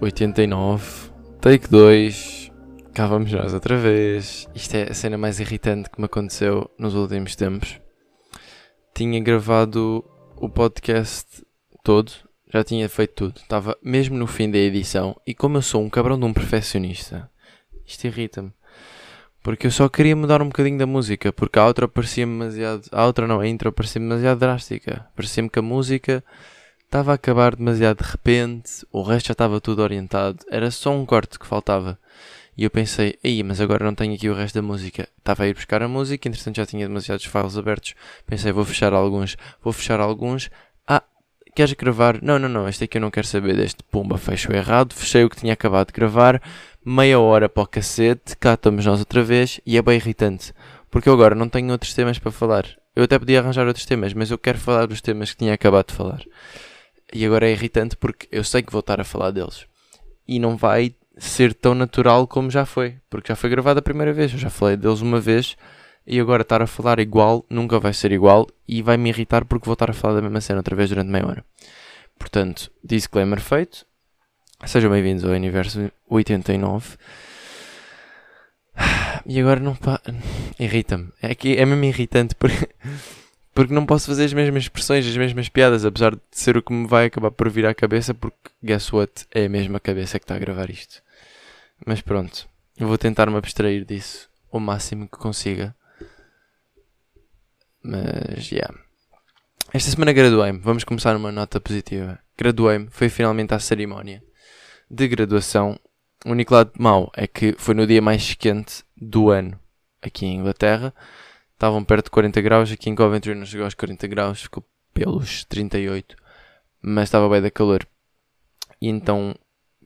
89, take 2, cá vamos nós outra vez. Isto é a cena mais irritante que me aconteceu nos últimos tempos. Tinha gravado o podcast todo, já tinha feito tudo, estava mesmo no fim da edição e como eu sou um cabrão de um perfeccionista, isto irrita-me. Porque eu só queria mudar um bocadinho da música, porque a outra parecia demasiado. A outra não, a intro parecia demasiado drástica. Parecia-me que a música estava a acabar demasiado de repente, o resto já estava tudo orientado, era só um corte que faltava. E eu pensei, aí, mas agora não tenho aqui o resto da música. Estava a ir buscar a música, entretanto já tinha demasiados files abertos. Pensei, vou fechar alguns, vou fechar alguns. Ah, queres gravar? Não, não, não, este aqui eu não quero saber deste. Pumba, fecho errado, fechei o que tinha acabado de gravar meia hora para o cacete, cá estamos nós outra vez e é bem irritante. Porque eu agora não tenho outros temas para falar. Eu até podia arranjar outros temas, mas eu quero falar dos temas que tinha acabado de falar. E agora é irritante porque eu sei que vou estar a falar deles. E não vai ser tão natural como já foi. Porque já foi gravado a primeira vez. Eu já falei deles uma vez. E agora estar a falar igual nunca vai ser igual. E vai me irritar porque vou estar a falar da mesma cena outra vez durante meia hora. Portanto, disclaimer feito. Sejam bem-vindos ao Universo 89. E agora não pá. Irrita-me. É que é mesmo irritante porque, porque não posso fazer as mesmas expressões, as mesmas piadas, apesar de ser o que me vai acabar por vir à cabeça, porque guess what? É a mesma cabeça que está a gravar isto. Mas pronto, eu vou tentar me abstrair disso o máximo que consiga. Mas. Yeah. Esta semana graduei-me. Vamos começar numa nota positiva. Graduei-me, foi finalmente à cerimónia de graduação. O único lado mau é que foi no dia mais quente do ano aqui em Inglaterra. Estavam perto de 40 graus, aqui em Coventry não chegou aos 40 graus, ficou pelos 38, mas estava bem da calor. E então,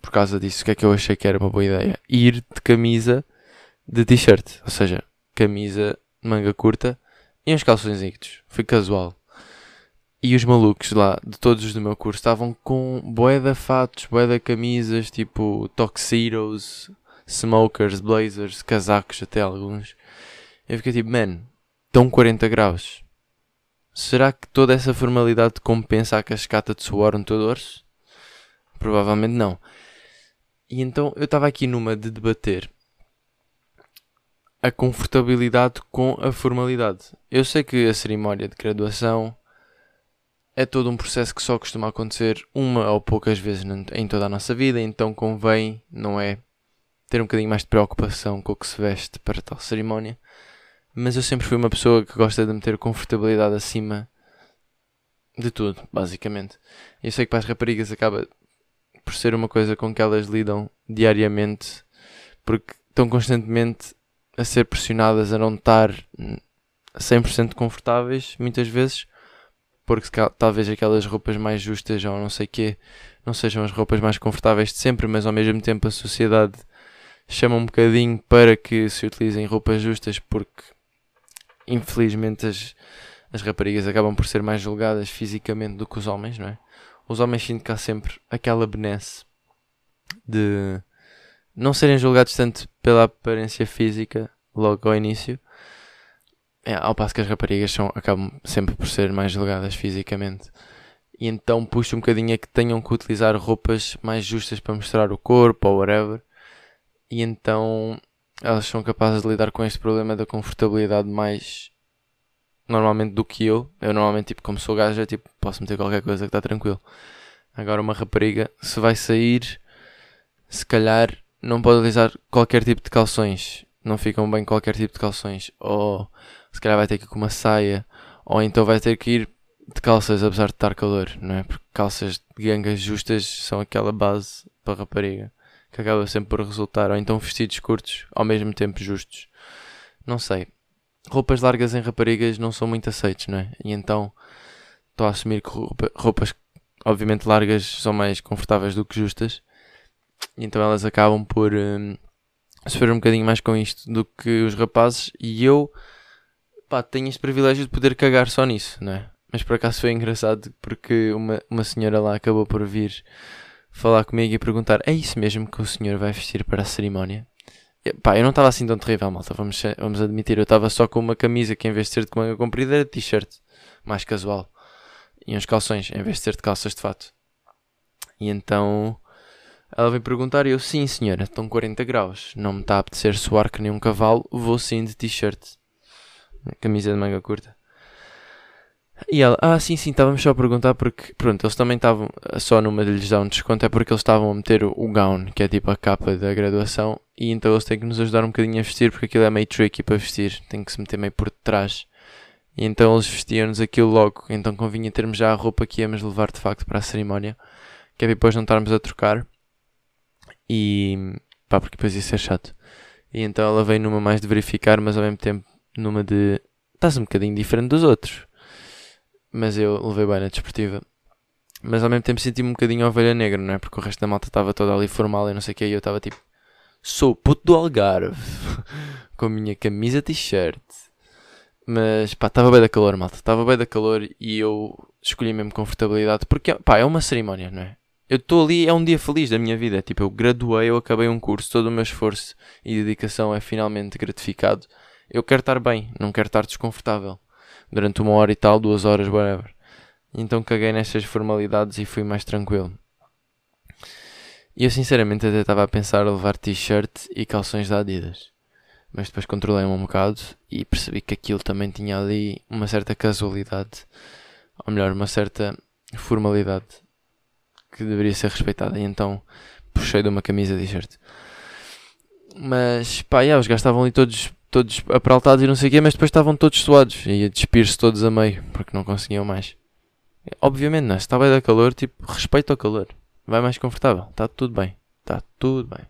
por causa disso, o que é que eu achei que era uma boa ideia? Ir de camisa de t-shirt, ou seja, camisa manga curta e uns calções Foi casual. E os malucos lá, de todos os do meu curso, estavam com boé de fatos, boé de camisas, tipo tuxedos, smokers, blazers, casacos até alguns. Eu fiquei tipo, man, estão 40 graus. Será que toda essa formalidade compensa a cascata de suor no teu dorso? Provavelmente não. E então eu estava aqui numa de debater a confortabilidade com a formalidade. Eu sei que a cerimónia de graduação é todo um processo que só costuma acontecer uma ou poucas vezes em toda a nossa vida, então convém, não é? Ter um bocadinho mais de preocupação com o que se veste para tal cerimónia. Mas eu sempre fui uma pessoa que gosta de meter confortabilidade acima de tudo, basicamente. Eu sei que para as raparigas acaba por ser uma coisa com que elas lidam diariamente, porque estão constantemente a ser pressionadas a não estar 100% confortáveis, muitas vezes, porque talvez aquelas roupas mais justas ou não sei quê não sejam as roupas mais confortáveis de sempre, mas ao mesmo tempo a sociedade chama um bocadinho para que se utilizem roupas justas porque infelizmente as, as raparigas acabam por ser mais julgadas fisicamente do que os homens, não é? Os homens sentem que há sempre aquela benesse de não serem julgados tanto pela aparência física logo ao início, é, ao passo que as raparigas são, acabam sempre por ser mais julgadas fisicamente. E então puxa um bocadinho a que tenham que utilizar roupas mais justas para mostrar o corpo ou whatever. E então elas são capazes de lidar com este problema da confortabilidade mais normalmente do que eu. Eu normalmente, tipo, como sou gajo, é tipo, posso meter qualquer coisa que está tranquilo. Agora uma rapariga, se vai sair, se calhar não pode utilizar qualquer tipo de calções. Não ficam bem qualquer tipo de calções. Ou se calhar vai ter que ir com uma saia, ou então vai ter que ir de calças, apesar de estar calor, não é? Porque calças de gangas justas são aquela base para rapariga que acaba sempre por resultar, ou então vestidos curtos ao mesmo tempo justos. Não sei. Roupas largas em raparigas não são muito aceites, não é? E então estou a assumir que roupa, roupas, obviamente, largas são mais confortáveis do que justas. E então elas acabam por hum, sofrer um bocadinho mais com isto do que os rapazes. E eu pá, tenho este privilégio de poder cagar só nisso, não é? Mas por acaso foi engraçado porque uma, uma senhora lá acabou por vir falar comigo e perguntar: É isso mesmo que o senhor vai vestir para a cerimónia? Pá, eu não estava assim tão terrível, malta, vamos, vamos admitir. Eu estava só com uma camisa que em vez de ser de manga comprida era t-shirt, mais casual. E uns calções, em vez de ser de calças de fato. E então Ela veio perguntar e eu, sim senhora, estão 40 graus, não me está a apetecer suar que nem um cavalo, vou sim de t-shirt. Camisa de manga curta. E ela, ah, sim, sim, estávamos só a perguntar porque, pronto, eles também estavam, só numa de lhes dar um desconto, é porque eles estavam a meter o, o gown, que é tipo a capa da graduação, e então eles têm que nos ajudar um bocadinho a vestir, porque aquilo é meio tricky para vestir, tem que se meter meio por detrás. E então eles vestiam-nos aquilo logo, então convinha termos já a roupa que íamos levar de facto para a cerimónia, que é depois não estarmos a trocar, e pá, porque depois ia ser chato. E então ela veio numa mais de verificar, mas ao mesmo tempo numa de, estás um bocadinho diferente dos outros mas eu levei bem na desportiva. Mas ao mesmo tempo senti-me um bocadinho ovelha negra, não é? Porque o resto da malta estava toda ali formal e não sei o que, e eu estava tipo, sou puto do Algarve, com a minha camisa t-shirt. Mas pá, estava bem da calor, malta, estava bem da calor e eu escolhi mesmo confortabilidade, porque pá, é uma cerimónia, não é? Eu estou ali, é um dia feliz da minha vida. Tipo, eu graduei, eu acabei um curso, todo o meu esforço e dedicação é finalmente gratificado. Eu quero estar bem, não quero estar desconfortável durante uma hora e tal, duas horas, whatever. Então caguei nestas formalidades e fui mais tranquilo. E eu sinceramente até estava a pensar a levar t-shirt e calções da Adidas. Mas depois controlei-me um bocado e percebi que aquilo também tinha ali uma certa casualidade. Ou melhor, uma certa formalidade que deveria ser respeitada. E então puxei de uma camisa de t-shirt. Mas pá, yeah, os gajos estavam ali todos todos apraltados e não sei o quê, mas depois estavam todos suados e a despir-se todos a meio, porque não conseguiam mais. Obviamente, não, é? se está bem da calor, tipo, respeito ao calor. Vai mais confortável, está tudo bem, está tudo bem.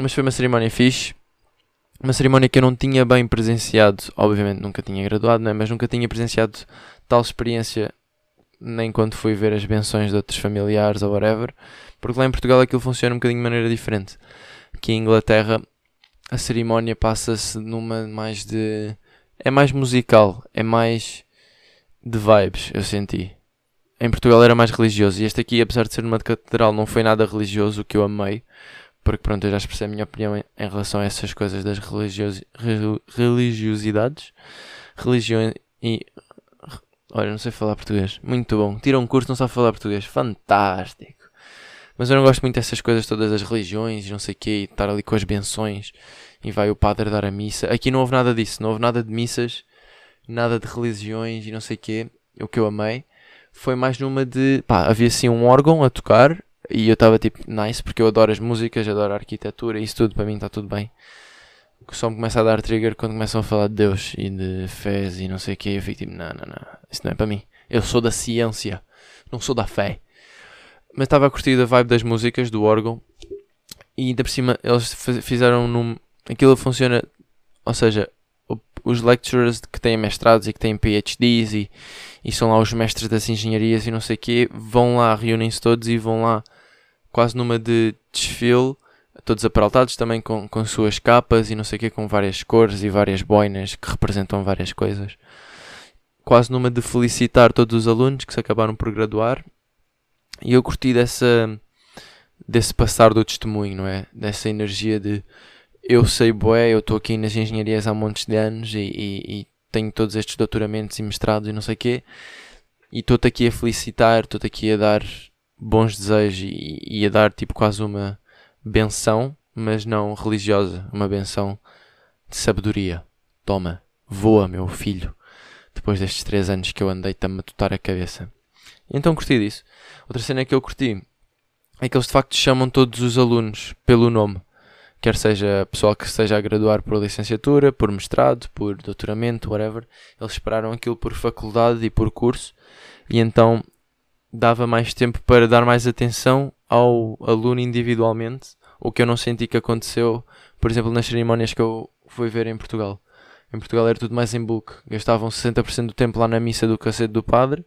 Mas foi uma cerimónia fixe, uma cerimónia que eu não tinha bem presenciado, obviamente nunca tinha graduado, né? mas nunca tinha presenciado tal experiência nem quando fui ver as benções de outros familiares ou whatever, porque lá em Portugal aquilo funciona um bocadinho de maneira diferente. Aqui em Inglaterra a cerimónia passa-se numa mais de. É mais musical, é mais de vibes, eu senti. Em Portugal era mais religioso e este aqui, apesar de ser numa catedral, não foi nada religioso, o que eu amei, porque pronto, eu já expressei a minha opinião em, em relação a essas coisas das religiosi religiosidades. Religião e. Olha, não sei falar português. Muito bom. Tira um curso, não sabe falar português. Fantástico. Mas eu não gosto muito dessas coisas todas das religiões e não sei o quê, e estar ali com as benções e vai o padre dar a missa. Aqui não houve nada disso, não houve nada de missas, nada de religiões e não sei o quê. O que eu amei foi mais numa de. pá, havia assim um órgão a tocar e eu estava tipo nice porque eu adoro as músicas, adoro a arquitetura, isso tudo para mim está tudo bem. Só me começa a dar trigger quando começam a falar de Deus e de fés e não sei o quê. Eu fico tipo, não, não, não, isso não é para mim. Eu sou da ciência, não sou da fé mas estava a curtir a vibe das músicas, do órgão, e ainda por cima eles fizeram num. Aquilo funciona, ou seja, os lecturers que têm mestrados e que têm PhDs e, e são lá os mestres das engenharias e não sei o quê, vão lá, reúnem-se todos e vão lá quase numa de desfile, todos aparaltados também com, com suas capas e não sei o quê, com várias cores e várias boinas que representam várias coisas. Quase numa de felicitar todos os alunos que se acabaram por graduar e eu curti dessa, desse passar do testemunho, não é? Dessa energia de eu sei boé, eu estou aqui nas engenharias há montes de anos e, e, e tenho todos estes doutoramentos e mestrados e não sei o quê, e estou-te aqui a felicitar, estou-te aqui a dar bons desejos e, e, a dar tipo quase uma benção, mas não religiosa, uma benção de sabedoria. Toma, voa, meu filho, depois destes três anos que eu andei-te a matutar a cabeça. Então curti disso. Outra cena que eu curti é que eles de facto chamam todos os alunos pelo nome. Quer seja pessoal que esteja a graduar por licenciatura, por mestrado, por doutoramento, whatever. Eles esperaram aquilo por faculdade e por curso. E então dava mais tempo para dar mais atenção ao aluno individualmente. O que eu não senti que aconteceu, por exemplo, nas cerimónias que eu fui ver em Portugal. Em Portugal era tudo mais em bulk. Gastavam 60% do tempo lá na missa do cacete do padre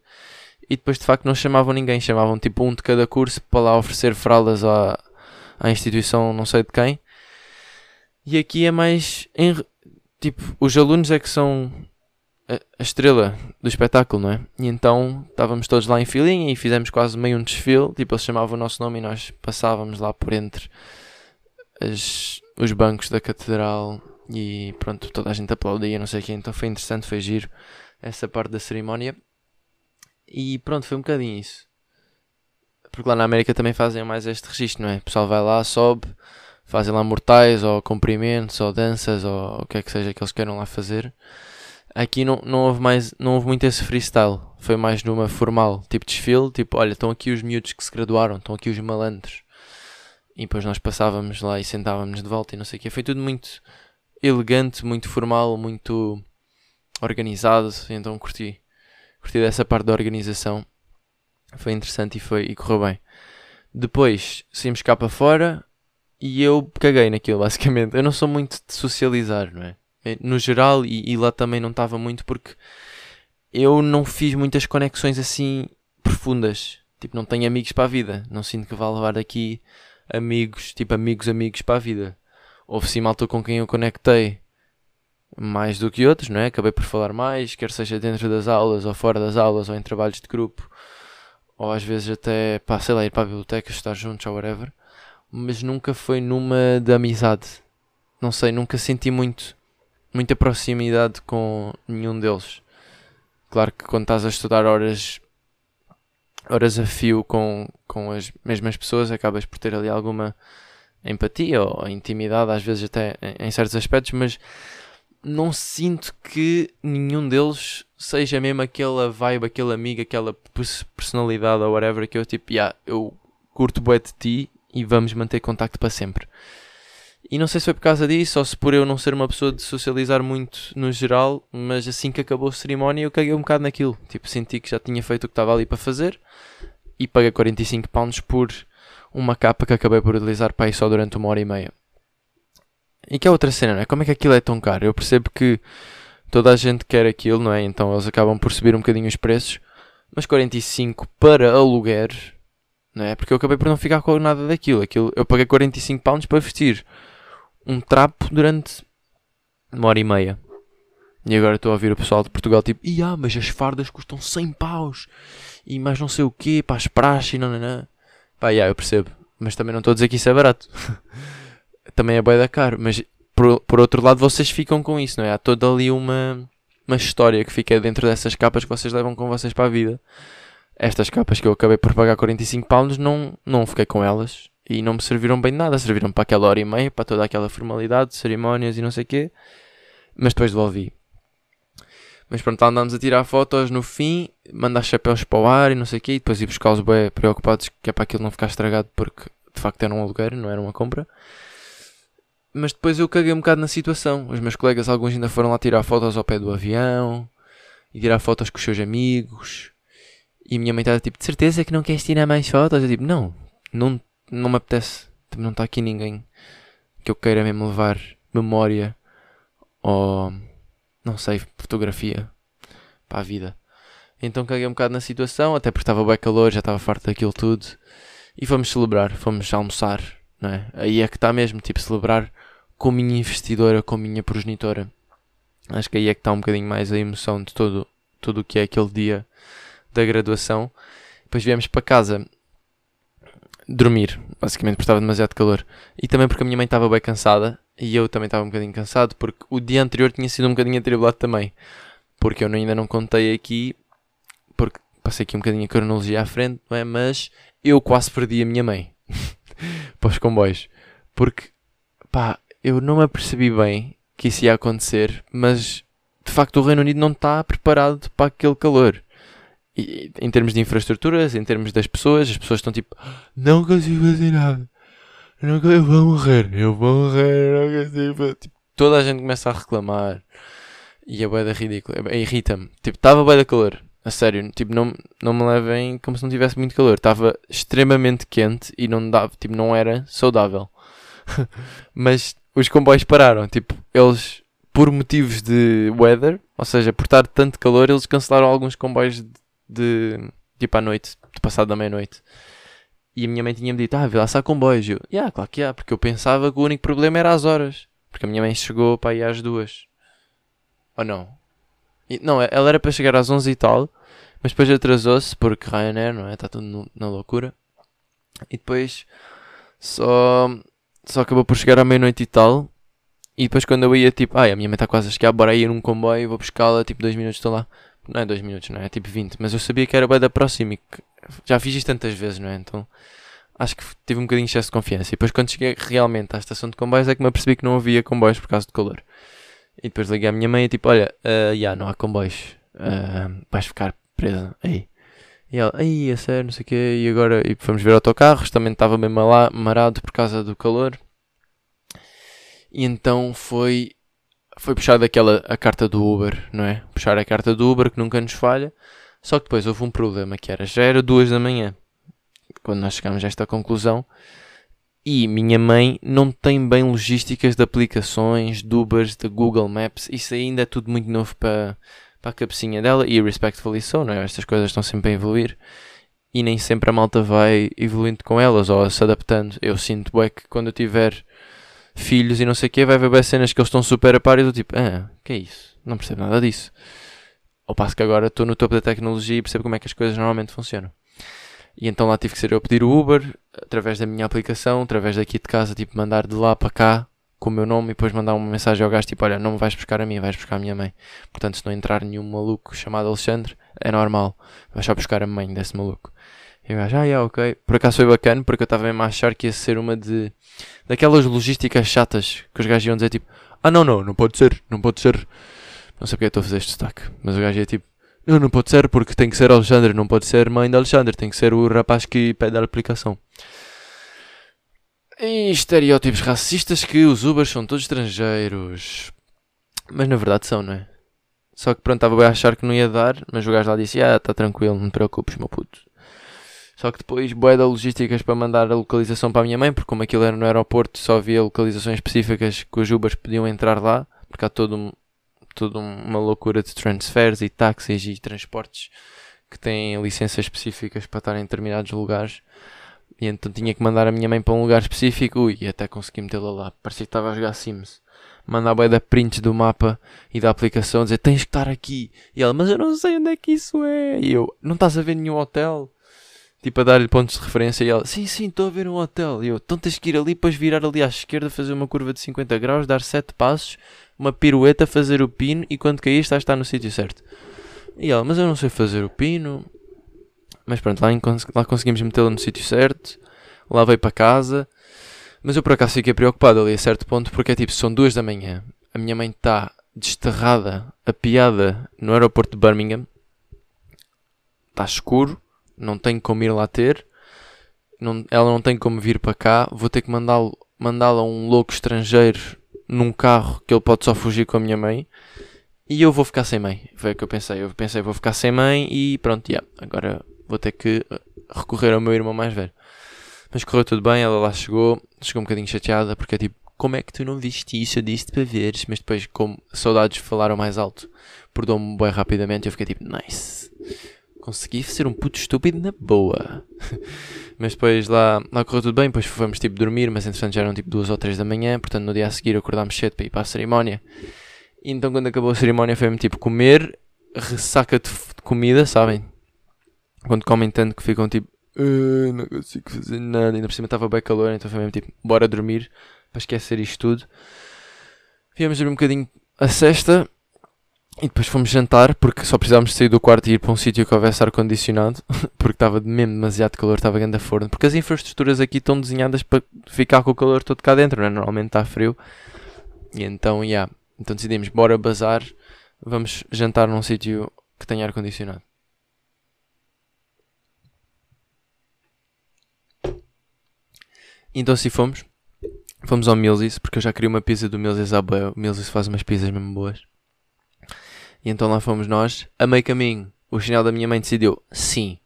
e depois de facto não chamavam ninguém, chamavam tipo um de cada curso para lá oferecer fraldas à, à instituição não sei de quem. E aqui é mais em, tipo, os alunos é que são a, a, estrela do espetáculo, não é? E então estávamos todos lá em filinha e fizemos quase meio um desfile, tipo eles chamavam o nosso nome e nós passávamos lá por entre as, os bancos da catedral e pronto, toda a gente aplaudia, não sei o que, então foi interessante, foi giro essa parte da cerimónia. E pronto, foi um bocadinho isso. porque lá na América também fazem mais este registro, não é? O pessoal vai lá, sobe, fazem lá mortais, ou cumprimentos, ou danças, ou o que é que seja que eles queiram lá fazer. Aqui não, não houve mais, não houve muito esse freestyle. Foi mais numa formal, tipo desfile, tipo, olha, estão aqui os miúdos que se graduaram, estão aqui os malandros. E depois nós passávamos lá e sentávamos de volta e não sei o quê. Foi tudo muito elegante, muito formal, muito organizado. Então curti, curti dessa parte da organização. Foi interessante e, foi, e correu bem. Depois saímos cá para fora e eu caguei naquilo, basicamente. Eu não sou muito de socializar, não é? No geral, e, e lá também não estava muito porque eu não fiz muitas conexões assim profundas. Tipo, não tenho amigos para a vida. Não sinto que vá levar daqui amigos, tipo amigos, amigos para a vida. Houve sim malta com quem eu conectei mais do que outros, não é? Acabei por falar mais, quer seja dentro das aulas ou fora das aulas ou em trabalhos de grupo, ou às vezes até, pá, sei lá, ir para a biblioteca, estar juntos ou whatever. Mas nunca foi numa de amizade. Não sei, nunca senti muito, muita proximidade com nenhum deles. Claro que quando estás a estudar horas, horas a fio com, com as mesmas pessoas, acabas por ter ali alguma empatia ou intimidade, às vezes até em certos aspectos, mas não sinto que nenhum deles seja mesmo aquela vibe, aquele amigo, aquela personalidade ou whatever que eu tipo, yeah, eu curto bué de ti e vamos manter contacto para sempre. E não sei se foi por causa disso ou se por eu não ser uma pessoa de socializar muito no geral, mas assim que acabou a cerimónia eu caguei um bocado naquilo. Tipo, senti que já tinha feito o que estava ali para fazer e paguei 45 pounds por uma capa que acabei por utilizar para ir só durante uma hora e meia. E que é outra cena, não é? Como é que aquilo é tão caro? Eu percebo que toda a gente quer aquilo, não é? Então eles acabam por subir um bocadinho os preços, mas 45 para aluguer, não é? Porque eu acabei por não ficar com nada daquilo. Aquilo, eu paguei 45 pounds para vestir um trapo durante uma hora e meia. E agora estou a ouvir o pessoal de Portugal tipo, ah, mas as fardas custam 100 paus e mais não sei o quê, para as praxes e não. Pá, yeah, eu percebo, mas também não estou a dizer que isso é barato. também é bem da caro, mas por, por outro lado vocês ficam com isso, não é? Há toda ali uma, uma história que fica dentro dessas capas que vocês levam com vocês para a vida. Estas capas que eu acabei por pagar 45 pounds, não, não fiquei com elas e não me serviram bem de nada. Serviram para aquela hora e meia, para toda aquela formalidade, cerimónias e não sei o quê. Mas depois devolvi. Mas pronto, andámos a tirar fotos no fim, mandar chapéus para o ar e não sei o quê. E depois ir buscar os bem preocupados que é para aquilo não ficar estragado porque de facto era um aluguer, não era uma compra. Mas depois eu caguei um bocado na situação. Os meus colegas, alguns ainda foram lá tirar fotos ao pé do avião e tirar fotos com os seus amigos. E a minha mãe estava tipo, de certeza que não queres tirar mais fotos? Eu tipo, não, não não me apetece. Também não está aqui ninguém que eu queira mesmo levar memória ou não sei, fotografia para a vida. Então caguei um bocado na situação, até porque estava bem calor, já estava farto daquilo tudo. E fomos celebrar, fomos almoçar, não é? Aí é que está mesmo, tipo, celebrar com a minha investidora, com a minha progenitora. Acho que aí é que está um bocadinho mais a emoção de todo, tudo o que é aquele dia da graduação. Depois viemos para casa dormir, basicamente porque estava demasiado calor. E também porque a minha mãe estava bem cansada e eu também estava um bocadinho cansado porque o dia anterior tinha sido um bocadinho atribulado também. Porque eu ainda não contei aqui, porque passei aqui um bocadinho a cronologia à frente, não é? Mas eu quase perdi a minha mãe para os comboios. Porque, pá, eu não me apercebi bem que isso ia acontecer, mas de facto o Reino Unido não está preparado para aquele calor em termos de infraestruturas, em termos das pessoas, as pessoas estão tipo, não consigo fazer nada. Não, eu vou morrer, eu vou morrer, não consigo. Tipo, toda a gente começa a reclamar. E é boeda ridícula, é, irrita-me. Tipo, estava boeda calor, a sério. Tipo, não, não me levem como se não tivesse muito calor. Estava extremamente quente e não dava, tipo, não era saudável. Mas os comboios pararam, tipo, eles, por motivos de weather, ou seja, por estar tanto calor, eles cancelaram alguns comboios de de tipo à noite, de passado da meia-noite. E a minha mãe tinha-me dito: Ah, vê lá se há comboios. Eu, yeah, claro que há, porque eu pensava que o único problema era as horas. Porque a minha mãe chegou para ir às duas. Ou não? E, não, ela era para chegar às onze e tal, mas depois atrasou-se porque Ryanair, não é? Está tudo no, na loucura. E depois só, só acabou por chegar à meia-noite e tal. E depois quando eu ia, tipo, ai, a minha mãe está quase a chegar, bora ir num comboio, vou buscá-la, tipo, dois minutos estou lá não é 2 minutos, não é? É tipo 20. Mas eu sabia que era bem da próxima e que já fiz isto tantas vezes, não é? Então acho que tive um bocadinho de excesso de confiança. E depois quando cheguei realmente à estação de comboios é que me apercebi que não havia comboios por causa do calor. E depois liguei à minha mãe e tipo, olha, uh, yeah, não há comboios. Uh, vais ficar presa aí. E ela, aí, é sério, não sei o quê. E agora e fomos ver autocarros, também estava lá, marado por causa do calor. E então foi foi puxar daquela a carta do Uber, não é? Puxar a carta do Uber que nunca nos falha. Só que depois houve um problema que era, já era duas da manhã, quando nós chegámos a esta conclusão, e minha mãe não tem bem logísticas de aplicações, de Ubers, de Google Maps, isso ainda é tudo muito novo para, para a cabecinha dela, e respectfully so, não é? Estas coisas estão sempre a evoluir, e nem sempre a malta vai evoluindo com elas, ou se adaptando. Eu sinto bem que quando eu tiver filhos e não sei o quê, vai haver bem cenas que eles estão super a par e eu tipo, ah, que é isso? Não percebo nada disso. Ao passo que agora estou no topo da tecnologia e percebo como é que as coisas normalmente funcionam. E então lá tive que ser eu pedir o Uber, através da minha aplicação, através daqui de casa, tipo, mandar de lá para cá com o meu nome e depois mandar uma mensagem ao gajo tipo, olha, não me vais buscar a mim, vais buscar a minha mãe. Portanto, se não entrar nenhum maluco chamado Alexandre, é normal, vais só buscar a mãe desse maluco. E o gajo, ah, yeah, ok. Por acaso foi bacana, porque eu estava mesmo a achar que ia ser uma de. daquelas logísticas chatas que os gajos iam dizer tipo, ah, não, não, não pode ser, não pode ser. Não sei porque estou a fazer este destaque, mas o gajo ia tipo, não, não pode ser porque tem que ser Alexandre, não pode ser mãe de Alexandre, tem que ser o rapaz que pede a aplicação. E estereótipos racistas que os Ubers são todos estrangeiros. Mas na verdade são, não é? Só que pronto, estava a achar que não ia dar, mas o gajo lá disse, ah, está tranquilo, não te preocupes, meu puto. Só que depois, boé da logísticas para mandar a localização para a minha mãe, porque como aquilo era no aeroporto, só havia localizações específicas que os Ubers podiam entrar lá, porque há todo um, toda uma loucura de transfers e táxis e transportes que têm licenças específicas para estar em determinados lugares. E então tinha que mandar a minha mãe para um lugar específico e até consegui metê-la lá. Parecia que estava a jogar Sims. Mandar a da prints do mapa e da aplicação, dizer tens que estar aqui. E ela, mas eu não sei onde é que isso é. E eu, não estás a ver nenhum hotel? tipo a dar-lhe pontos de referência e ela, sim, sim, estou a ver um hotel. E eu, então tens que ir ali, depois virar ali à esquerda, fazer uma curva de 50 graus, dar 7 passos, uma pirueta, fazer o pino e quando cair estás está no sítio certo. E ela, mas eu não sei fazer o pino. Mas pronto, lá, lá conseguimos metê-la no sítio certo. Lá veio para casa. Mas eu por acaso fiquei preocupado ali a certo ponto porque é tipo, são duas da manhã. A minha mãe está desterrada, apiada no aeroporto de Birmingham. Está escuro não tenho como ir lá ter, não, ela não tem como vir para cá, vou ter que mandá-la mandá a um louco estrangeiro num carro que ele pode só fugir com a minha mãe e eu vou ficar sem mãe. Foi o que eu pensei. Eu pensei, vou ficar sem mãe e pronto, yeah, agora vou ter que uh, recorrer ao meu irmão mais velho. Mas correu tudo bem, ela lá chegou, chegou um bocadinho chateada porque é tipo, como é que tu não viste isso? Eu disse para veres, mas depois, como saudades falaram mais alto, perdoou-me bem rapidamente, eu fiquei tipo, nice consegui ser um puto estúpido na boa. mas depois lá, lá correu tudo bem, depois fomos tipo dormir, mas entretanto já eram tipo duas ou três da manhã, portanto no dia a seguir acordámos cedo para ir para a cerimónia. E então quando acabou a cerimónia foi-me tipo comer, ressaca de comida, sabem? Quando comem tanto que ficam tipo, uh, não consigo fazer nada, ainda por cima estava bem calor, então foi mesmo tipo, bora dormir para esquecer isto tudo. Viemos dormir um bocadinho a sexta e depois fomos jantar, porque só precisávamos sair do quarto e ir para um sítio que houvesse ar-condicionado, porque estava mesmo demasiado calor, estava grande a forno. Porque as infraestruturas aqui estão desenhadas para ficar com o calor todo cá dentro, é? normalmente está frio. E então, yeah. então decidimos, bora bazar, vamos jantar num sítio que tenha ar-condicionado. Então assim fomos. Fomos ao Mills, porque eu já queria uma pizza do Mills à boa. O Mills faz umas pizzas mesmo boas. E então lá fomos nós. A meio caminho, o chinelo da minha mãe decidiu: sim,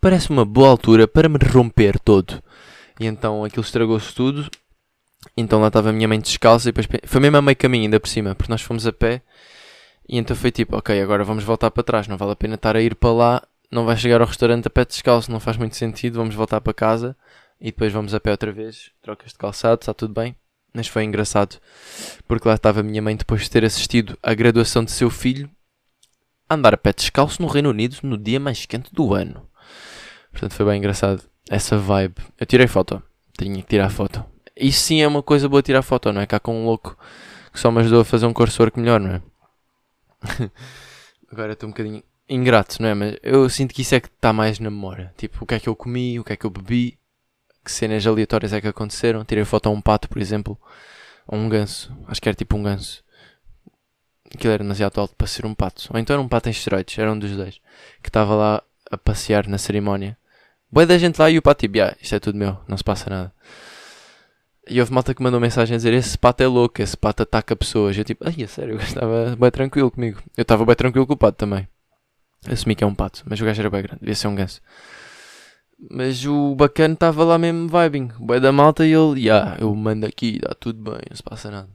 parece uma boa altura para me romper todo. E então aquilo estragou-se tudo. Então lá estava a minha mãe descalça e depois foi mesmo a meio caminho ainda por cima, porque nós fomos a pé. E então foi tipo, ok, agora vamos voltar para trás, não vale a pena estar a ir para lá, não vai chegar ao restaurante a pé descalço, não faz muito sentido, vamos voltar para casa e depois vamos a pé outra vez, trocas de calçado, está tudo bem. Mas foi engraçado, porque lá estava a minha mãe depois de ter assistido à graduação de seu filho, a andar a pé descalço no Reino Unido no dia mais quente do ano. Portanto, foi bem engraçado essa vibe. Eu tirei foto, tinha que tirar foto. Isso sim é uma coisa boa tirar foto, não é? Cá com um louco que só me ajudou a fazer um coursework melhor, não é? Agora estou um bocadinho ingrato, não é? Mas eu sinto que isso é que está mais na memória. Tipo, o que é que eu comi, o que é que eu bebi, que cenas aleatórias é que aconteceram. Tirei foto a um pato, por exemplo, a um ganso. Acho que era tipo um ganso. Aquilo era demasiado alto para ser um pato. Ou então era um pato em esteroides, era um dos dois. Que estava lá a passear na cerimónia. Boa da gente lá e o pato tipo, ah, isto é tudo meu, não se passa nada. E houve malta que mandou mensagem a dizer: Esse pato é louco, esse pato ataca pessoas. Eu tipo, ai, é sério, eu estava bem tranquilo comigo. Eu estava bem tranquilo com o pato também. Assumi que é um pato, mas o gajo era bem grande, devia ser um ganso. Mas o bacana estava lá mesmo vibing. Boé da malta e ele, yeah, eu mando aqui, dá tudo bem, não se passa nada.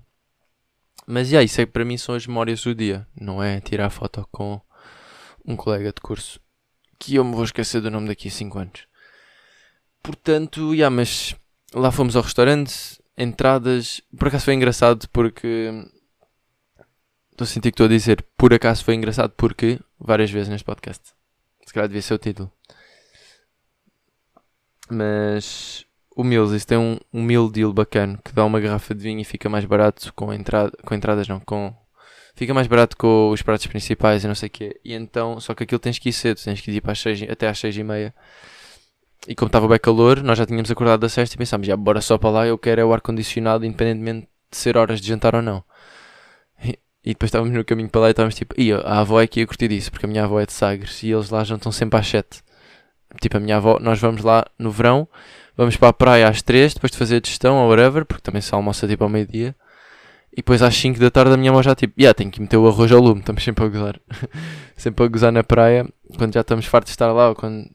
Mas yeah, isso é para mim são as memórias do dia, não é tirar foto com um colega de curso que eu me vou esquecer do nome daqui a 5 anos. Portanto, yeah, mas lá fomos ao restaurante, entradas. Por acaso foi engraçado porque. Estou a sentir que estou a dizer por acaso foi engraçado porque várias vezes neste podcast. Se calhar devia ser o título. Mas o Mills tem um, um meal deal bacana que dá uma garrafa de vinho e fica mais barato com, entrada, com entradas, não, com fica mais barato com os pratos principais e não sei o quê. E então, só que aquilo tens que ir cedo, tens que ir para as seis, até às 6 e meia. E como estava bem calor, nós já tínhamos acordado da sexta e pensámos, já bora só para lá, eu quero é o ar-condicionado, independentemente de ser horas de jantar ou não. E, e depois estávamos no caminho para lá e estávamos tipo, e a avó é que ia curtir disso, porque a minha avó é de Sagres e eles lá jantam sempre às 7. Tipo, a minha avó, nós vamos lá no verão, vamos para a praia às 3, depois de fazer a digestão ou whatever, porque também se almoça tipo ao meio-dia. E depois às 5 da tarde a minha avó já tipo, yeah, tenho que meter o arroz ao lume, estamos sempre a gozar. sempre a gozar na praia, quando já estamos fartos de estar lá, ou quando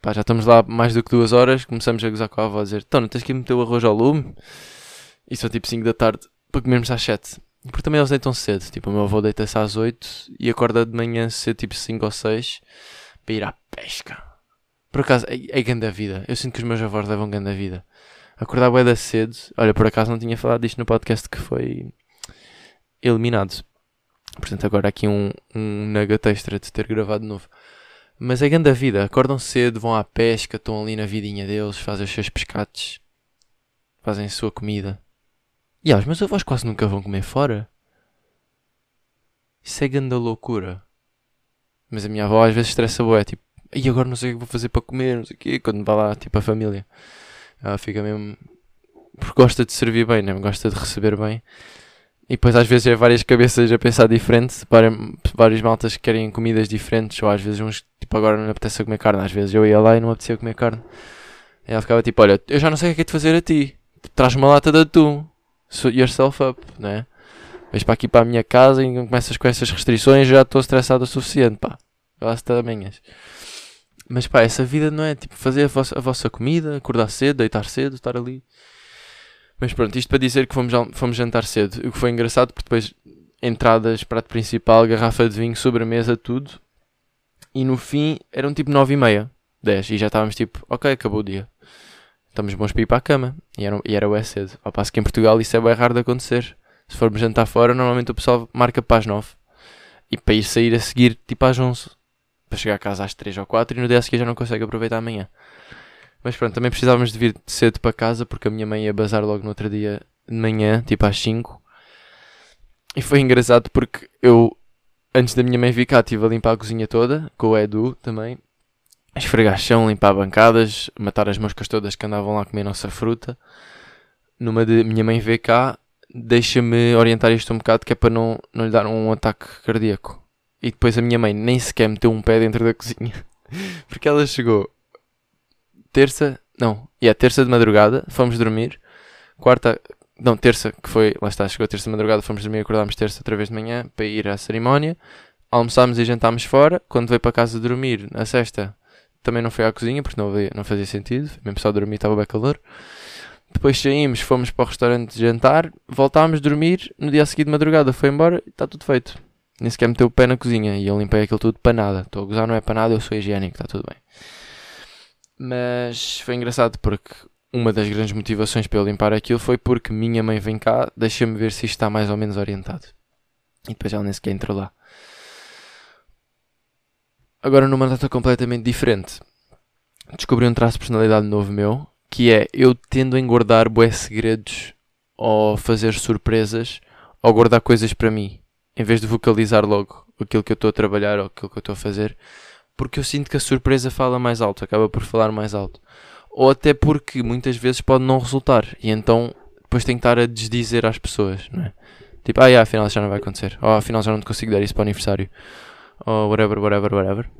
pá, já estamos lá mais do que duas horas, começamos a gozar com a avó a dizer, então não tens que meter o arroz ao lume? E só tipo 5 da tarde para comermos às 7. Porque também eles deitam cedo, tipo o meu avô deita-se às 8 e acorda de manhã cedo, tipo 5 ou 6, para ir à pesca. Por acaso, é, é grande a vida. Eu sinto que os meus avós levam grande a vida acordar bué da cedo. Olha, por acaso não tinha falado disto no podcast que foi eliminado. Portanto, agora aqui um, um nugget extra de ter gravado de novo. Mas é grande a vida. Acordam cedo, vão à pesca, estão ali na vidinha deles, fazem os seus pescados, fazem a sua comida. E ah, os meus avós quase nunca vão comer fora. Isso é grande loucura. Mas a minha avó às vezes estressa boé, tipo, e agora não sei o que vou fazer para comer, não sei o quê, quando vai lá, tipo, a família. Ela fica mesmo. Porque gosta de servir bem, né? gosta de receber bem. E depois às vezes é várias cabeças a pensar diferente, vários maltas que querem comidas diferentes, ou às vezes uns, tipo, agora não me apetece comer carne, às vezes eu ia lá e não me apetecia comer carne. E ela ficava tipo, olha, eu já não sei o que é que de fazer a ti, traz uma lata de atum, yourself up, né? Vais para aqui para a minha casa e começas com essas restrições, já estou estressado o suficiente, pá. Lá se tamanhas. Mas pá, essa vida não é tipo fazer a vossa, a vossa comida, acordar cedo, deitar cedo, estar ali. Mas pronto, isto para dizer que fomos, fomos jantar cedo. O que foi engraçado porque depois entradas, prato principal, garrafa de vinho, sobremesa, tudo. E no fim eram tipo 9 e meia, 10. E já estávamos tipo, ok, acabou o dia. Estamos bons para ir para a cama. E era, e era o cedo. Ao passo que em Portugal isso é bem raro de acontecer. Se formos jantar fora, normalmente o pessoal marca para as 9. E para ir sair a seguir tipo às 11 para chegar a casa às 3 ou 4 e no dia a seguir já não consegue aproveitar amanhã. Mas pronto, também precisávamos de vir cedo para casa porque a minha mãe ia bazar logo no outro dia de manhã, tipo às 5. E foi engraçado porque eu, antes da minha mãe vir cá, estive a limpar a cozinha toda, com o Edu também. Esfregar chão, limpar bancadas, matar as moscas todas que andavam lá a comer nossa fruta. Numa de minha mãe ver cá, deixa-me orientar isto um bocado que é para não, não lhe dar um ataque cardíaco. E depois a minha mãe nem sequer meteu um pé dentro da cozinha. Porque ela chegou terça, não, é yeah, terça de madrugada, fomos dormir. Quarta, não, terça, que foi, lá está, chegou terça de madrugada, fomos dormir, acordámos terça outra vez de manhã para ir à cerimónia. Almoçámos e jantámos fora. Quando veio para casa dormir, na sexta, também não foi à cozinha, porque não, havia, não fazia sentido. Mesmo só dormir, estava bem calor. Depois saímos, fomos para o restaurante jantar, voltámos a dormir. No dia seguinte de madrugada foi embora e está tudo feito nem sequer meteu o pé na cozinha e eu limpei aquilo tudo para nada. Estou a gozar, não é para nada, eu sou higiênico, está tudo bem. Mas foi engraçado porque uma das grandes motivações para eu limpar aquilo foi porque minha mãe vem cá, deixa-me ver se isto está mais ou menos orientado. E depois ela nem sequer entrou lá. Agora numa data completamente diferente. Descobri um traço de personalidade novo meu, que é eu tendo a engordar bué segredos ou fazer surpresas ou guardar coisas para mim em vez de vocalizar logo aquilo que eu estou a trabalhar ou aquilo que eu estou a fazer, porque eu sinto que a surpresa fala mais alto, acaba por falar mais alto. Ou até porque muitas vezes pode não resultar e então depois tenho que estar a desdizer às pessoas, não é? Tipo, ah, yeah, afinal já não vai acontecer, ou afinal já não te consigo dar isso para o aniversário, ou whatever, whatever, whatever.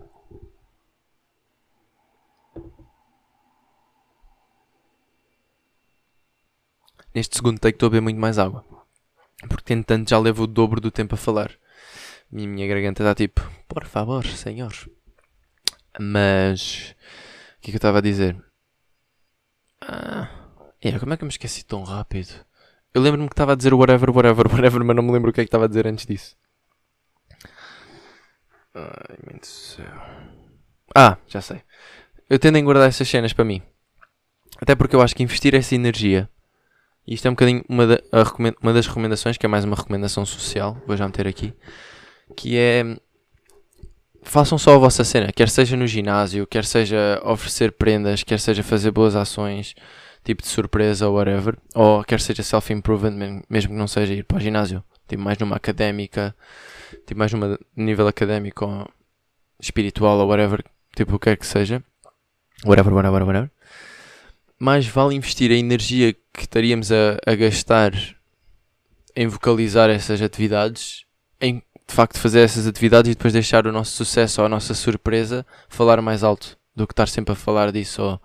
Neste segundo take estou a beber muito mais água. Porque tentando já levo o dobro do tempo a falar. E a minha garganta está tipo, por favor, senhor. Mas. O que é que eu estava a dizer? Ah. Yeah, como é que eu me esqueci tão rápido? Eu lembro-me que estava a dizer whatever, whatever, whatever, mas não me lembro o que é que estava a dizer antes disso. Ai, meu Deus do céu. Ah, já sei. Eu tendo a guardar essas cenas para mim. Até porque eu acho que investir essa energia. Isto é um bocadinho uma, da, uma das recomendações, que é mais uma recomendação social, vou já meter aqui. Que é. Façam só a vossa cena, quer seja no ginásio, quer seja oferecer prendas, quer seja fazer boas ações, tipo de surpresa ou whatever, ou quer seja self-improvement, mesmo que não seja ir para o ginásio, tipo mais numa académica, tipo mais numa nível académico ou espiritual ou whatever, tipo o que quer que seja, whatever, whatever, whatever, mais vale investir a energia que estaríamos a, a gastar em vocalizar essas atividades, em de facto fazer essas atividades e depois deixar o nosso sucesso ou a nossa surpresa falar mais alto do que estar sempre a falar disso ou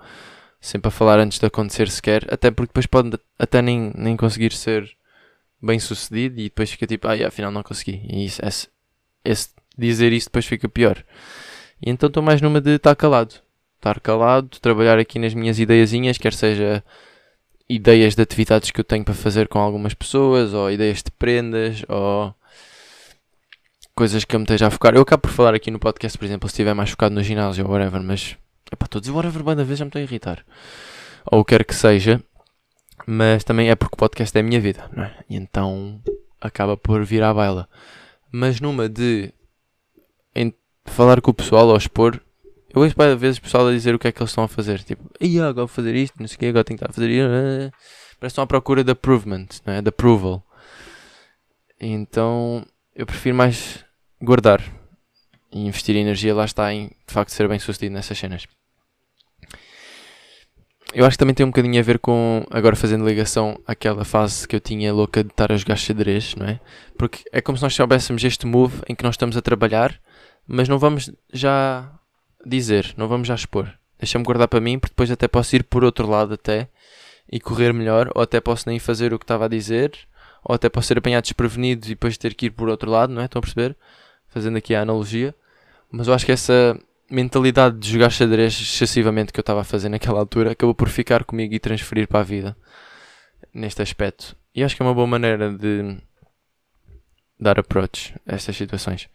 sempre a falar antes de acontecer sequer, até porque depois pode até nem, nem conseguir ser bem sucedido e depois fica tipo, ah, yeah, afinal não consegui. E isso, esse, esse, dizer isso depois fica pior. E então estou mais numa de estar calado. Estar calado, trabalhar aqui nas minhas ideiazinhas, quer seja ideias de atividades que eu tenho para fazer com algumas pessoas, ou ideias de prendas, ou coisas que eu me esteja a focar. Eu acabo por falar aqui no podcast, por exemplo, se estiver mais focado no ginásio ou whatever, mas epá, estou a dizer whatever bem da vez, já me estou a irritar. Ou quer que seja, mas também é porque o podcast é a minha vida, não é? E então acaba por vir à baila. Mas numa de em falar com o pessoal ou expor, eu vejo às vezes o pessoal a dizer o que é que eles estão a fazer. Tipo, e agora vou fazer isto, não sei o que, agora tenho que estar a fazer isto. Parece que estão à procura de approvement, não é? De approval. Então eu prefiro mais guardar e investir energia lá está em de facto ser bem sucedido nessas cenas. Eu acho que também tem um bocadinho a ver com, agora fazendo ligação àquela fase que eu tinha louca de estar a jogar xadrez, não é? Porque é como se nós soubéssemos este move em que nós estamos a trabalhar, mas não vamos já dizer, não vamos já expor. Deixa-me guardar para mim, porque depois até posso ir por outro lado até e correr melhor, ou até posso nem fazer o que estava a dizer, ou até posso ser apanhado desprevenido e depois ter que ir por outro lado, não é? Estão a perceber? fazendo aqui a analogia, mas eu acho que essa mentalidade de jogar xadrez excessivamente que eu estava a fazer naquela altura acabou por ficar comigo e transferir para a vida neste aspecto. E acho que é uma boa maneira de dar approach a estas situações.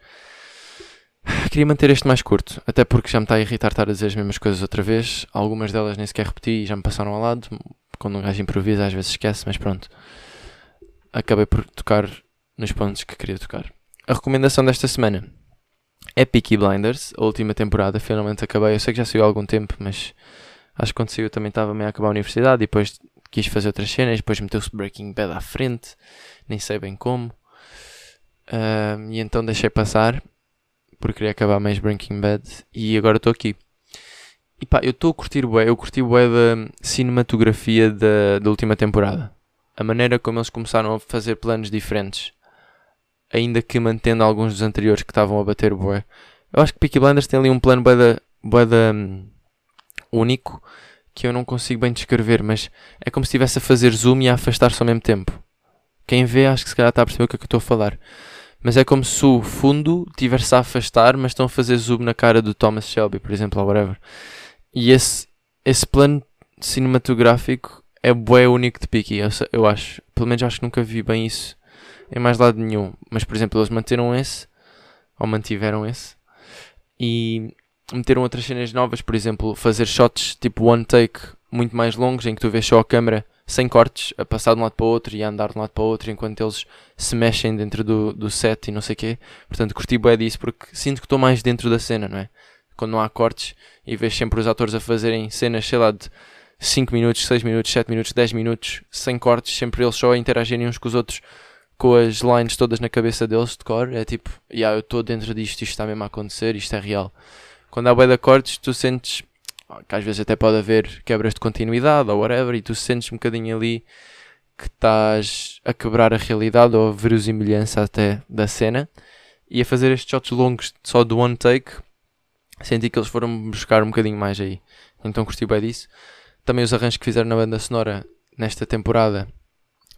Queria manter este mais curto, até porque já me está a irritar estar a dizer as mesmas coisas outra vez. Algumas delas nem sequer repeti e já me passaram ao lado. Quando um gajo improvisa, às vezes esquece, mas pronto. Acabei por tocar nos pontos que queria tocar. A recomendação desta semana é Peaky Blinders, a última temporada, finalmente acabei. Eu sei que já saiu há algum tempo, mas acho que quando saiu também estava meio a acabar a universidade e depois quis fazer outras cenas, depois meteu-se Breaking Bad à frente, nem sei bem como. Uh, e então deixei passar, porque queria acabar mais Breaking Bad, e agora estou aqui. E pá, eu estou a curtir bué, eu curti bué da cinematografia da, da última temporada. A maneira como eles começaram a fazer planos diferentes ainda que mantendo alguns dos anteriores que estavam a bater bué. Eu acho que Peaky Blinders tem ali um plano bué da, bué da um, único que eu não consigo bem descrever, mas é como se estivesse a fazer zoom e a afastar-se ao mesmo tempo. Quem vê acho que se calhar está a perceber o que é que eu estou a falar. Mas é como se o fundo tivesse a afastar, mas estão a fazer zoom na cara do Thomas Shelby, por exemplo, ou whatever. E esse, esse plano cinematográfico é bué único de Peaky, eu, eu acho. Pelo menos acho que nunca vi bem isso em mais lado nenhum. Mas, por exemplo, eles manteram esse, ou mantiveram esse, e meteram outras cenas novas, por exemplo, fazer shots tipo one take muito mais longos, em que tu vês só a câmera sem cortes, a passar de um lado para o outro e a andar de um lado para o outro enquanto eles se mexem dentro do, do set e não sei o quê. Portanto, curti bué disso porque sinto que estou mais dentro da cena, não é? Quando não há cortes e vês sempre os atores a fazerem cenas, sei lá, de 5 minutos, 6 minutos, 7 minutos, 10 minutos, sem cortes, sempre eles só a interagirem uns com os outros com as lines todas na cabeça deles de cor. É tipo, yeah, eu estou dentro disto, isto está mesmo a acontecer, isto é real. Quando há bué de acordes, tu sentes que às vezes até pode haver quebras de continuidade ou whatever, e tu sentes um bocadinho ali que estás a quebrar a realidade ou a verosimilhança até da cena e a fazer estes shots longos só do one take. Senti que eles foram buscar um bocadinho mais aí. Então curti bem disso. Também os arranjos que fizeram na banda sonora nesta temporada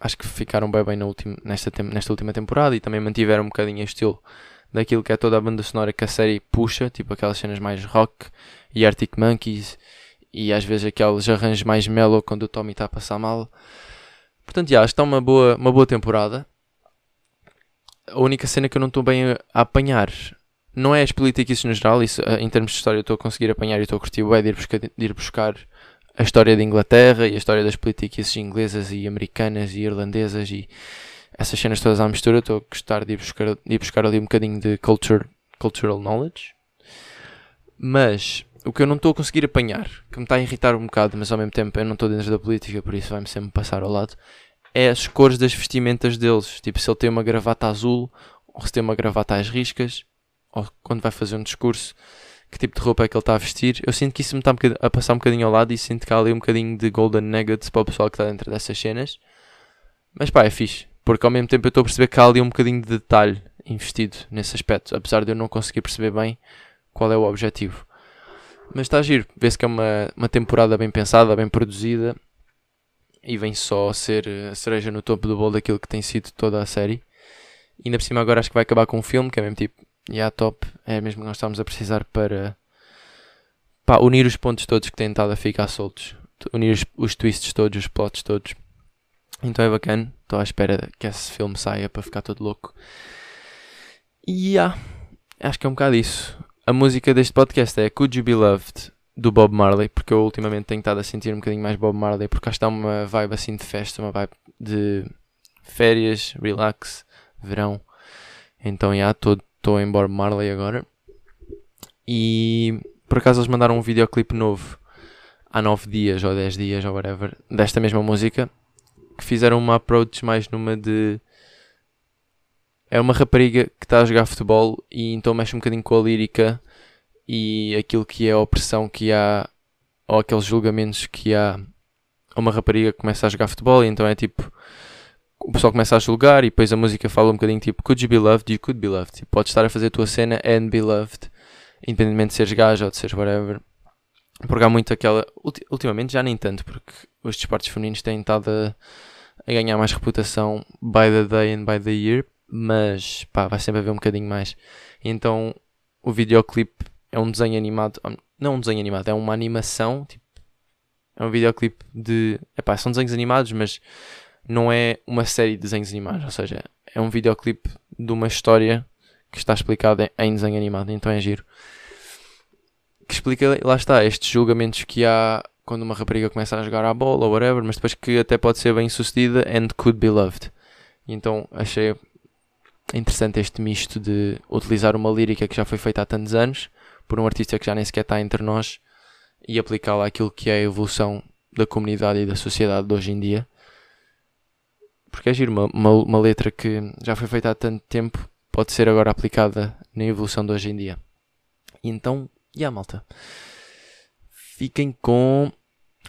acho que ficaram bem bem última, nesta, nesta última temporada e também mantiveram um bocadinho o estilo daquilo que é toda a banda sonora que a série puxa, tipo aquelas cenas mais rock e Arctic Monkeys e às vezes aqueles arranjos mais mellow quando o Tommy está a passar mal. Portanto, já, acho que está uma boa, uma boa temporada. A única cena que eu não estou bem a apanhar não é as políticas no geral, isso eh, em termos de história eu estou a conseguir apanhar e estou a curtir bem de ir buscar, de ir buscar a história da Inglaterra e a história das políticas inglesas e americanas e irlandesas e essas cenas todas à mistura. Estou a gostar de ir buscar, de ir buscar ali um bocadinho de culture, cultural knowledge. Mas o que eu não estou a conseguir apanhar, que me está a irritar um bocado, mas ao mesmo tempo eu não estou dentro da política, por isso vai-me sempre passar ao lado, é as cores das vestimentas deles. Tipo, se ele tem uma gravata azul, ou se tem uma gravata às riscas, ou quando vai fazer um discurso, que tipo de roupa é que ele está a vestir. Eu sinto que isso me está a passar um bocadinho ao lado e sinto que há ali um bocadinho de golden nuggets para o pessoal que está dentro dessas cenas. Mas pá, é fixe, porque ao mesmo tempo eu estou a perceber que há ali um bocadinho de detalhe investido nesse aspecto, apesar de eu não conseguir perceber bem qual é o objetivo. Mas está a giro, vê-se que é uma, uma temporada bem pensada, bem produzida e vem só ser a cereja no topo do bolo daquilo que tem sido toda a série. E ainda por cima agora acho que vai acabar com um filme que é mesmo tipo, e yeah, top, é mesmo que nós estamos a precisar para unir os pontos todos que têm estado a ficar soltos, unir os, os twists todos, os plots todos. Então é bacana, estou à espera que esse filme saia para ficar todo louco. E yeah, acho que é um bocado isso. A música deste podcast é Could You Be Loved do Bob Marley, porque eu ultimamente tenho estado a sentir um bocadinho mais Bob Marley, porque acho que está uma vibe assim de festa, uma vibe de férias, relax, verão. Então, já, estou em Bob Marley agora. E por acaso eles mandaram um videoclipe novo há 9 dias ou 10 dias ou whatever, desta mesma música, que fizeram uma approach mais numa de. É uma rapariga que está a jogar futebol e então mexe um bocadinho com a lírica e aquilo que é a opressão que há, ou aqueles julgamentos que há uma rapariga que começa a jogar futebol e então é tipo o pessoal começa a julgar e depois a música fala um bocadinho tipo Could you be loved? You could be loved. Tipo, podes estar a fazer a tua cena and be loved, independentemente de seres gajo ou de seres whatever. Porque há muito aquela. Ultimamente já nem tanto, porque os desportos femininos têm estado a, a ganhar mais reputação by the day and by the year, mas pá, vai sempre haver um bocadinho mais. Então o videoclipe é um desenho animado, não um desenho animado, é uma animação, tipo, é um videoclipe de, epá, são desenhos animados, mas não é uma série de desenhos animados, ou seja, é um videoclipe de uma história que está explicada em desenho animado, então é giro. Que explica, lá está, estes julgamentos que há quando uma rapariga começa a jogar a bola ou whatever, mas depois que até pode ser bem sucedida and could be loved. E então achei interessante este misto de utilizar uma lírica que já foi feita há tantos anos por um artista que já nem sequer está entre nós e aplicá-la àquilo que é a evolução da comunidade e da sociedade de hoje em dia. Porque é giro, uma, uma, uma letra que já foi feita há tanto tempo pode ser agora aplicada na evolução de hoje em dia. E então, yeah, a malta? Fiquem com.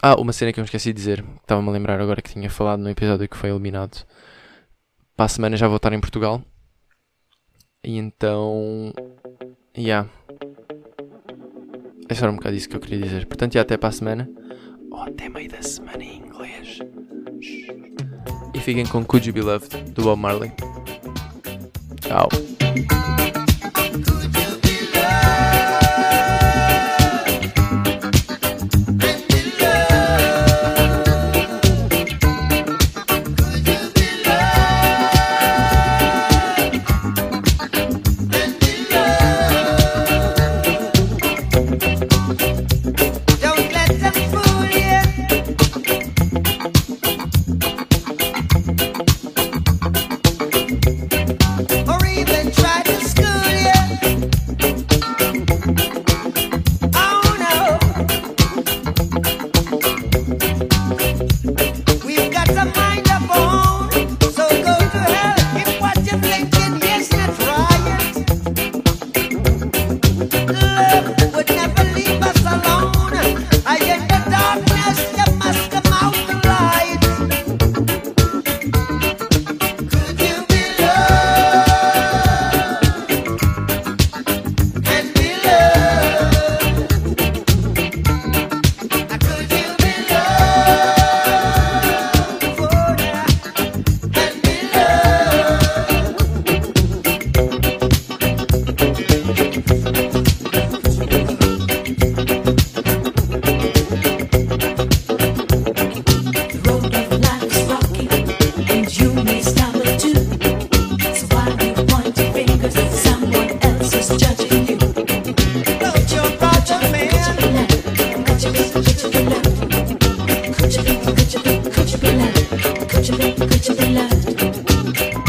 Ah, uma cena que eu me esqueci de dizer, estava-me a lembrar agora que tinha falado no episódio que foi eliminado. Para a semana já vou estar em Portugal. E então. Yeah. É só um bocado isso que eu queria dizer. Portanto, já até para a semana. Ou até meio da semana em inglês. E fiquem com Could You Be Loved do Bob Marley. Tchau.